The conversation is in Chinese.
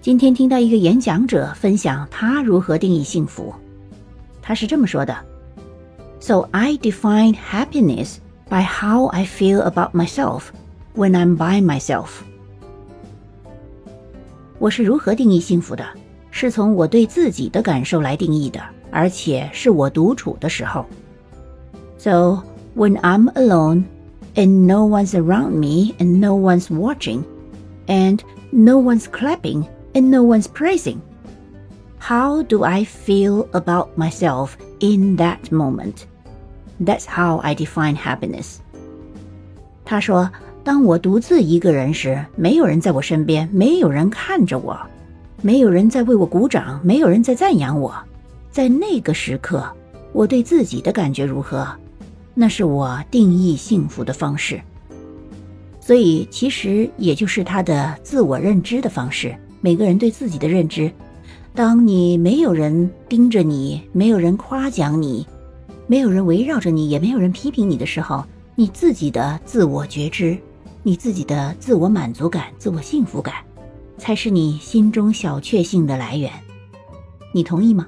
今天听到一个演讲者分享他如何定义幸福，他是这么说的：“So I define happiness by how I feel about myself when I'm by myself。”我是如何定义幸福的？是从我对自己的感受来定义的，而且是我独处的时候。So when I'm alone and no one's around me and no one's watching and no one's clapping And no one's praising, how do I feel about myself in that moment? That's how I define happiness. 他说：“当我独自一个人时，没有人在我身边，没有人看着我。”没有人在为我鼓掌，没有人在赞扬我，在那个时刻，我对自己的感觉如何？那是我定义幸福的方式。所以，其实也就是他的自我认知的方式。每个人对自己的认知，当你没有人盯着你，没有人夸奖你，没有人围绕着你，也没有人批评你的时候，你自己的自我觉知，你自己的自我满足感、自我幸福感。才是你心中小确幸的来源，你同意吗？